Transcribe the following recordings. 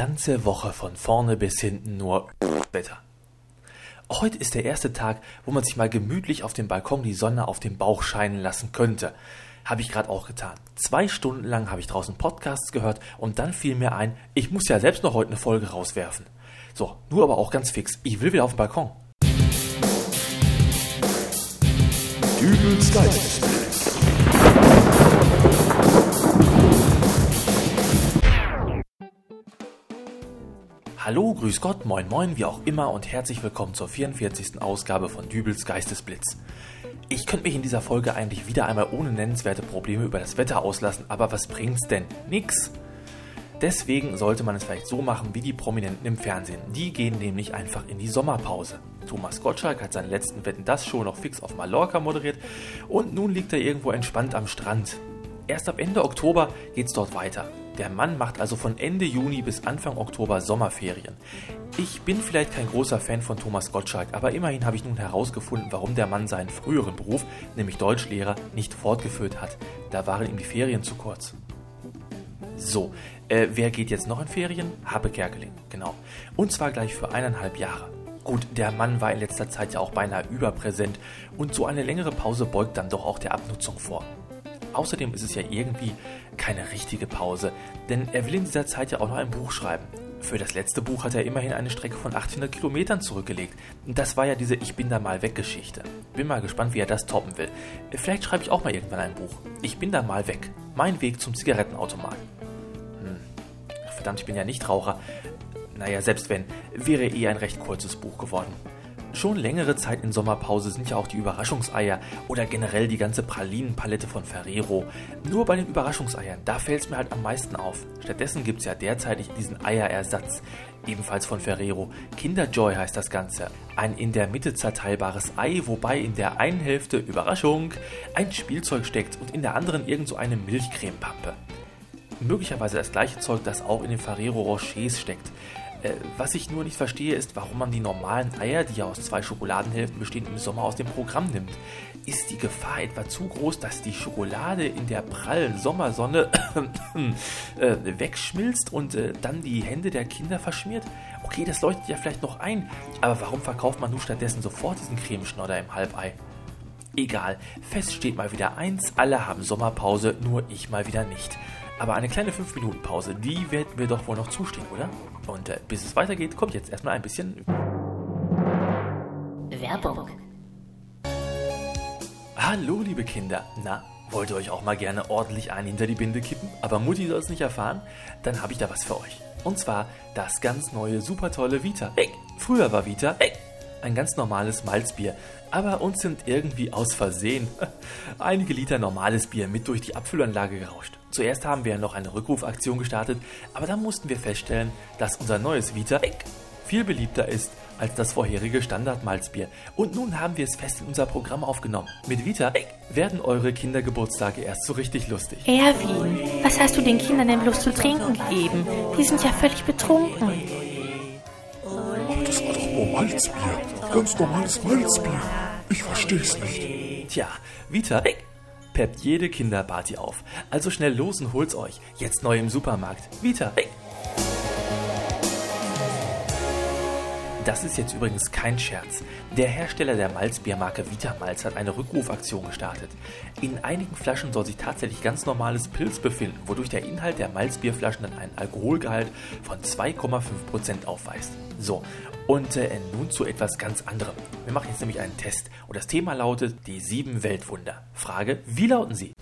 ganze Woche von vorne bis hinten nur Wetter. Heute ist der erste Tag, wo man sich mal gemütlich auf dem Balkon die Sonne auf den Bauch scheinen lassen könnte. Habe ich gerade auch getan. Zwei Stunden lang habe ich draußen Podcasts gehört und dann fiel mir ein, ich muss ja selbst noch heute eine Folge rauswerfen. So, nur aber auch ganz fix. Ich will wieder auf den Balkon. Dübels Geist. Hallo, grüß Gott, moin moin, wie auch immer und herzlich willkommen zur 44. Ausgabe von Dübels Geistesblitz. Ich könnte mich in dieser Folge eigentlich wieder einmal ohne nennenswerte Probleme über das Wetter auslassen, aber was bringt's denn? Nix. Deswegen sollte man es vielleicht so machen wie die Prominenten im Fernsehen. Die gehen nämlich einfach in die Sommerpause. Thomas Gottschalk hat seinen letzten Wetten das Show noch fix auf Mallorca moderiert und nun liegt er irgendwo entspannt am Strand. Erst ab Ende Oktober geht's dort weiter. Der Mann macht also von Ende Juni bis Anfang Oktober Sommerferien. Ich bin vielleicht kein großer Fan von Thomas Gottschalk, aber immerhin habe ich nun herausgefunden, warum der Mann seinen früheren Beruf, nämlich Deutschlehrer, nicht fortgeführt hat. Da waren ihm die Ferien zu kurz. So, äh, wer geht jetzt noch in Ferien? Habe Kerkeling, genau. Und zwar gleich für eineinhalb Jahre. Gut, der Mann war in letzter Zeit ja auch beinahe überpräsent und so eine längere Pause beugt dann doch auch der Abnutzung vor. Außerdem ist es ja irgendwie keine richtige Pause, denn er will in dieser Zeit ja auch noch ein Buch schreiben. Für das letzte Buch hat er immerhin eine Strecke von 800 Kilometern zurückgelegt. Das war ja diese Ich bin da mal weg Geschichte. Bin mal gespannt, wie er das toppen will. Vielleicht schreibe ich auch mal irgendwann ein Buch. Ich bin da mal weg. Mein Weg zum Zigarettenautomaten. Hm. Verdammt, ich bin ja nicht Raucher. Naja, selbst wenn, wäre eh ein recht kurzes Buch geworden. Schon längere Zeit in Sommerpause sind ja auch die Überraschungseier oder generell die ganze Pralinenpalette von Ferrero. Nur bei den Überraschungseiern, da fällt es mir halt am meisten auf. Stattdessen gibt es ja derzeitig diesen Eierersatz, ebenfalls von Ferrero. Kinderjoy heißt das Ganze. Ein in der Mitte zerteilbares Ei, wobei in der einen Hälfte, Überraschung, ein Spielzeug steckt und in der anderen irgend so eine Milchcremepampe. Möglicherweise das gleiche Zeug, das auch in den Ferrero Rochers steckt. Äh, was ich nur nicht verstehe, ist, warum man die normalen Eier, die ja aus zwei Schokoladenhälften bestehen, im Sommer aus dem Programm nimmt. Ist die Gefahr etwa zu groß, dass die Schokolade in der prallen Sommersonne äh, wegschmilzt und äh, dann die Hände der Kinder verschmiert? Okay, das leuchtet ja vielleicht noch ein, aber warum verkauft man nun stattdessen sofort diesen Cremeschnodder im Halbei? Egal, fest steht mal wieder eins, alle haben Sommerpause, nur ich mal wieder nicht. Aber eine kleine 5-Minuten-Pause, die werden wir doch wohl noch zustehen, oder? Und äh, bis es weitergeht, kommt jetzt erstmal ein bisschen Werbung. Hallo, liebe Kinder. Na, wollt ihr euch auch mal gerne ordentlich ein hinter die Binde kippen? Aber Mutti soll es nicht erfahren? Dann habe ich da was für euch. Und zwar das ganz neue, super tolle Vita. Hey, früher war Vita hey, ein ganz normales Malzbier. Aber uns sind irgendwie aus Versehen einige Liter normales Bier mit durch die Abfüllanlage gerauscht. Zuerst haben wir noch eine Rückrufaktion gestartet, aber dann mussten wir feststellen, dass unser neues Vita viel beliebter ist als das vorherige Standardmalzbier. Und nun haben wir es fest in unser Programm aufgenommen. Mit Vita werden eure Kindergeburtstage erst so richtig lustig. Erwin, was hast du den Kindern denn bloß zu trinken gegeben? Die sind ja völlig betrunken. Das war doch nur Malzbier. Ganz normales Malzbier. Ich versteh's nicht. Tja, Vita peppt jede Kinderparty auf. Also schnell los und holt's euch. Jetzt neu im Supermarkt. Vita. Das ist jetzt übrigens kein Scherz. Der Hersteller der Malzbiermarke Vitamalz hat eine Rückrufaktion gestartet. In einigen Flaschen soll sich tatsächlich ganz normales Pilz befinden, wodurch der Inhalt der Malzbierflaschen dann einen Alkoholgehalt von 2,5% aufweist. So, und äh, nun zu etwas ganz anderem. Wir machen jetzt nämlich einen Test und das Thema lautet die sieben Weltwunder. Frage, wie lauten sie?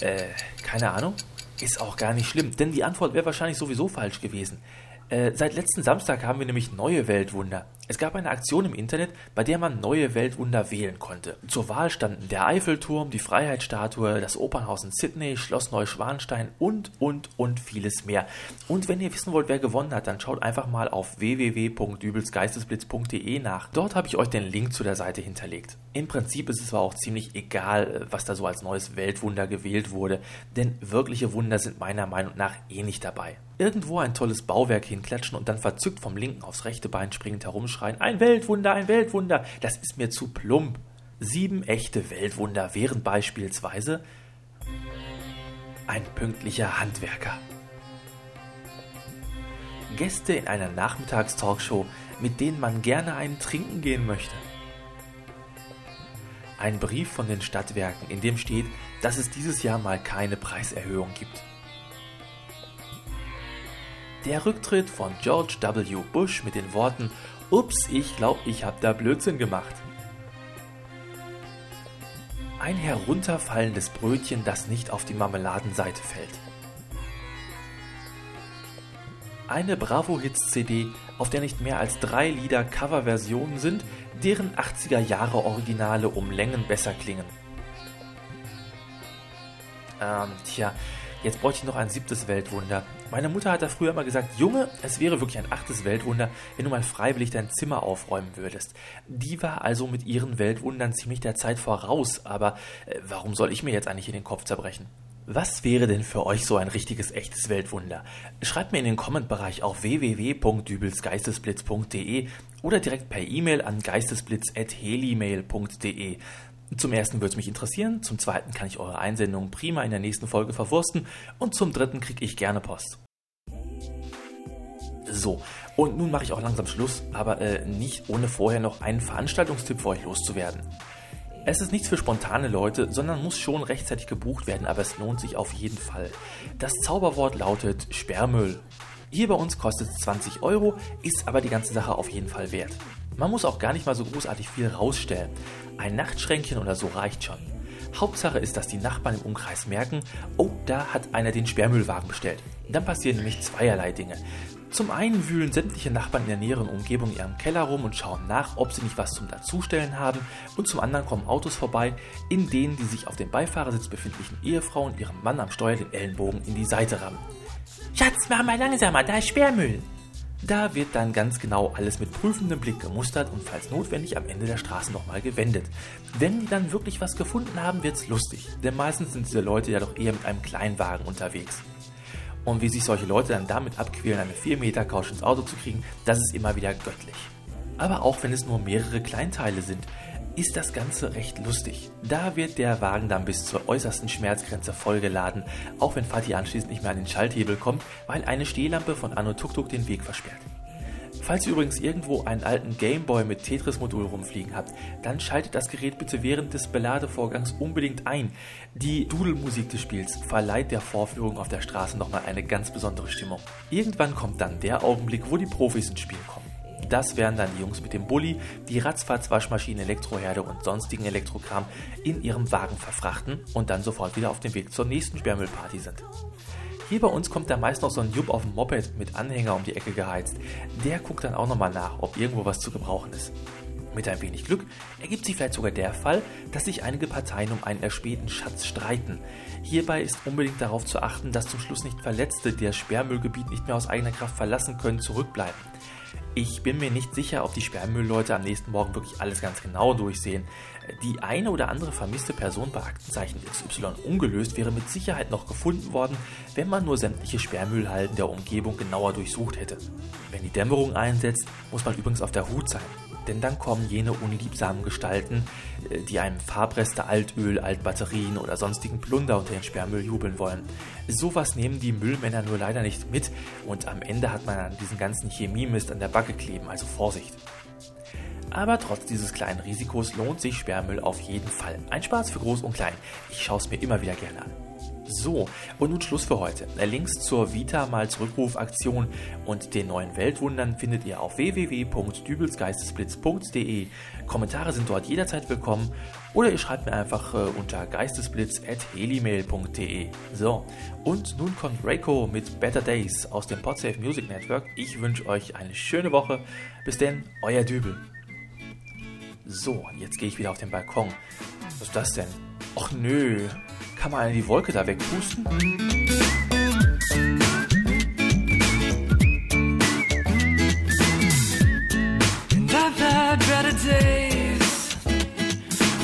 Äh, keine Ahnung? Ist auch gar nicht schlimm, denn die Antwort wäre wahrscheinlich sowieso falsch gewesen. Äh, seit letzten Samstag haben wir nämlich neue Weltwunder. Es gab eine Aktion im Internet, bei der man neue Weltwunder wählen konnte. Zur Wahl standen der Eiffelturm, die Freiheitsstatue, das Opernhaus in Sydney, Schloss Neuschwanstein und, und, und vieles mehr. Und wenn ihr wissen wollt, wer gewonnen hat, dann schaut einfach mal auf www.dübelsgeistesblitz.de nach. Dort habe ich euch den Link zu der Seite hinterlegt. Im Prinzip ist es aber auch ziemlich egal, was da so als neues Weltwunder gewählt wurde, denn wirkliche Wunder sind meiner Meinung nach eh nicht dabei. Irgendwo ein tolles Bauwerk hinklatschen und dann verzückt vom linken aufs rechte Bein springend herumschreien, ein Weltwunder, ein Weltwunder, das ist mir zu plump. Sieben echte Weltwunder wären beispielsweise ein pünktlicher Handwerker. Gäste in einer Nachmittagstalkshow, mit denen man gerne einen trinken gehen möchte. Ein Brief von den Stadtwerken, in dem steht, dass es dieses Jahr mal keine Preiserhöhung gibt. Der Rücktritt von George W. Bush mit den Worten Ups, ich glaube, ich habe da Blödsinn gemacht. Ein herunterfallendes Brötchen, das nicht auf die Marmeladenseite fällt. Eine Bravo Hits CD, auf der nicht mehr als drei Lieder Coverversionen sind, deren 80er Jahre Originale um Längen besser klingen. Ähm, tja, jetzt bräuchte ich noch ein siebtes Weltwunder. Meine Mutter hat da früher immer gesagt, Junge, es wäre wirklich ein achtes Weltwunder, wenn du mal freiwillig dein Zimmer aufräumen würdest. Die war also mit ihren Weltwundern ziemlich der Zeit voraus, aber äh, warum soll ich mir jetzt eigentlich in den Kopf zerbrechen? Was wäre denn für euch so ein richtiges, echtes Weltwunder? Schreibt mir in den Kommentbereich auf www.dübelsgeistesblitz.de oder direkt per E-Mail an geistesblitz.helimail.de. Zum ersten würde es mich interessieren, zum zweiten kann ich eure Einsendungen prima in der nächsten Folge verwursten und zum dritten kriege ich gerne Post. So, und nun mache ich auch langsam Schluss, aber äh, nicht ohne vorher noch einen Veranstaltungstipp für euch loszuwerden. Es ist nichts für spontane Leute, sondern muss schon rechtzeitig gebucht werden, aber es lohnt sich auf jeden Fall. Das Zauberwort lautet Sperrmüll. Hier bei uns kostet es 20 Euro, ist aber die ganze Sache auf jeden Fall wert. Man muss auch gar nicht mal so großartig viel rausstellen. Ein Nachtschränkchen oder so reicht schon. Hauptsache ist, dass die Nachbarn im Umkreis merken, oh, da hat einer den Sperrmüllwagen bestellt. Dann passieren nämlich zweierlei Dinge. Zum einen wühlen sämtliche Nachbarn in der näheren Umgebung in ihrem Keller rum und schauen nach, ob sie nicht was zum Dazustellen haben. Und zum anderen kommen Autos vorbei, in denen die sich auf dem Beifahrersitz befindlichen Ehefrau und ihrem Mann am Steuer den Ellenbogen in die Seite rammen. Schatz, mach mal langsamer, da ist Sperrmüll. Da wird dann ganz genau alles mit prüfendem Blick gemustert und falls notwendig am Ende der Straße nochmal gewendet. Wenn die dann wirklich was gefunden haben, wird's lustig, denn meistens sind diese Leute ja doch eher mit einem Kleinwagen unterwegs. Und wie sich solche Leute dann damit abquälen, eine 4 Meter Couch ins Auto zu kriegen, das ist immer wieder göttlich. Aber auch wenn es nur mehrere Kleinteile sind, ist das Ganze recht lustig. Da wird der Wagen dann bis zur äußersten Schmerzgrenze vollgeladen, auch wenn Fatih anschließend nicht mehr an den Schalthebel kommt, weil eine Stehlampe von Anno Tuk Tuk den Weg versperrt. Falls ihr übrigens irgendwo einen alten Gameboy mit Tetris-Modul rumfliegen habt, dann schaltet das Gerät bitte während des Beladevorgangs unbedingt ein. Die Doodle-Musik des Spiels verleiht der Vorführung auf der Straße nochmal eine ganz besondere Stimmung. Irgendwann kommt dann der Augenblick, wo die Profis ins Spiel kommen. Das wären dann die Jungs mit dem Bulli, die ratzfatz Waschmaschinen, Elektroherde und sonstigen Elektrokram in ihrem Wagen verfrachten und dann sofort wieder auf dem Weg zur nächsten Sperrmüllparty sind. Hier bei uns kommt da meist noch so ein Jupp auf dem Moped mit Anhänger um die Ecke geheizt. Der guckt dann auch nochmal nach, ob irgendwo was zu gebrauchen ist. Mit ein wenig Glück ergibt sich vielleicht sogar der Fall, dass sich einige Parteien um einen erspähten Schatz streiten. Hierbei ist unbedingt darauf zu achten, dass zum Schluss nicht Verletzte, die das Sperrmüllgebiet nicht mehr aus eigener Kraft verlassen können, zurückbleiben. Ich bin mir nicht sicher, ob die Sperrmüllleute am nächsten Morgen wirklich alles ganz genau durchsehen. Die eine oder andere vermisste Person bei Aktenzeichen XY ungelöst wäre mit Sicherheit noch gefunden worden, wenn man nur sämtliche Sperrmüllhalden der Umgebung genauer durchsucht hätte. Wenn die Dämmerung einsetzt, muss man übrigens auf der Hut sein denn dann kommen jene unliebsamen Gestalten, äh, die einem Farbreste, Altöl, Altbatterien oder sonstigen Plunder unter den Sperrmüll jubeln wollen. Sowas nehmen die Müllmänner nur leider nicht mit und am Ende hat man an diesen ganzen Chemiemist an der Backe kleben, also Vorsicht. Aber trotz dieses kleinen Risikos lohnt sich Sperrmüll auf jeden Fall. Ein Spaß für Groß und Klein. Ich schaue es mir immer wieder gerne an. So, und nun Schluss für heute. Links zur Vita mal Zurückrufaktion und den neuen Weltwundern findet ihr auf www.dübelsgeistesblitz.de. Kommentare sind dort jederzeit willkommen oder ihr schreibt mir einfach äh, unter geistesblitz.helimail.de. So, und nun kommt Reiko mit Better Days aus dem Podsafe Music Network. Ich wünsche euch eine schöne Woche. Bis denn, euer Dübel. So, jetzt gehe ich wieder auf den Balkon. Was ist das denn? Och nö, kann man die Wolke da wegpusten?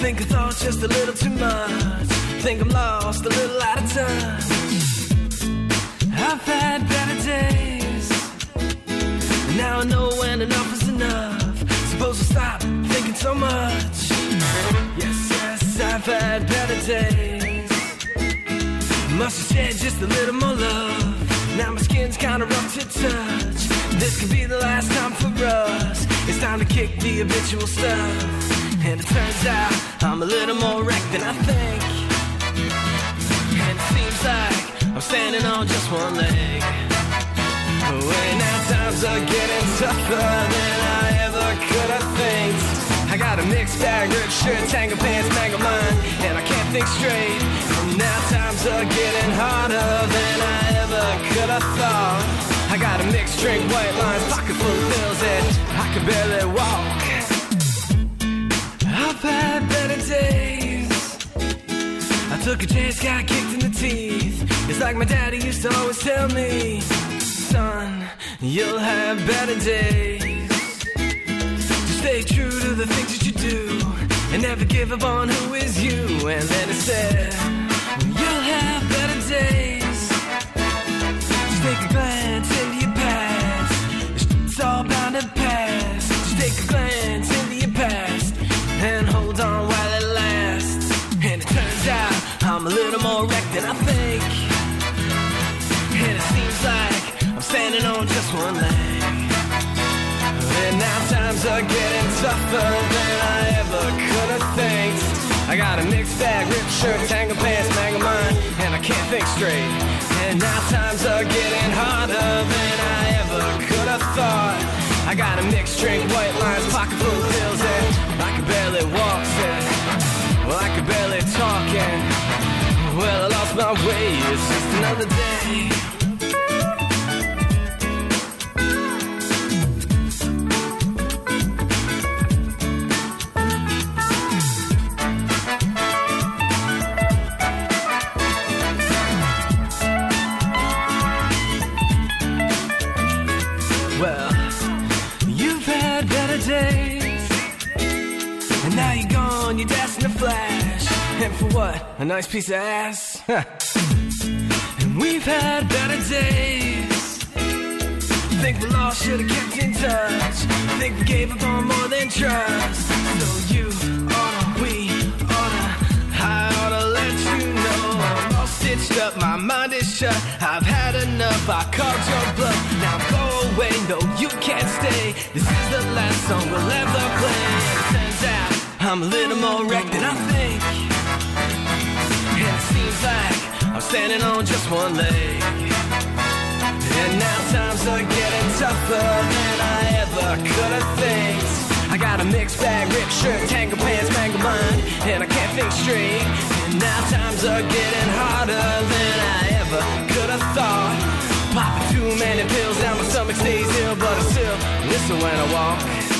Think I thought just a little too much. Think I'm lost a little out of touch. I've had better days. Now I know when enough is enough. Supposed to stop thinking so much. Yes, yes, I've had better days. Must have shed just a little more love. Now my skin's kinda rough to touch. This could be the last time for us. It's time to kick the habitual stuff. And it turns out I'm a little more wrecked than I think. And it seems like I'm standing on just one leg. Way now times are getting tougher than I ever could have think. I got a mixed bag, ripped shirt, tangle pants, mangle mind, and I can't think straight. And now times are getting harder than I ever could have thought. I got a mixed drink, white lines, pocket full of pills, and I can barely walk. I've had better days. I took a chance, got kicked in the teeth. It's like my daddy used to always tell me, son, you'll have better days. Stay true to the things that you do and never give up on who is you. And then it said, I got a mixed bag, ripped shirt, tangle pants, mangle mind, and I can't think straight. And now times are getting harder than I ever could have thought. I got a mixed drink, white lines, pocket full of pills, and I can barely walk. And, well, I can barely talk, and well, I lost my way. It's just another day. Nice piece of ass? and we've had better days. Think we all should have kept in touch. Think we gave up on more than trust. So you oughta, we oughta, I oughta let you know. I'm all stitched up, my mind is shut. I've had enough, I called your bluff. Now go away, no, you can't stay. This is the last song we'll ever play. Turns out I'm a little more wrecked than I think standing on just one leg. And now times are getting tougher than I ever could have think. I got a mixed bag, ripped shirt, tangle pants, mangle mind, and I can't think straight. And now times are getting harder than I ever could have thought. Popping too many pills, now my stomach stays ill, but I still listen when I walk.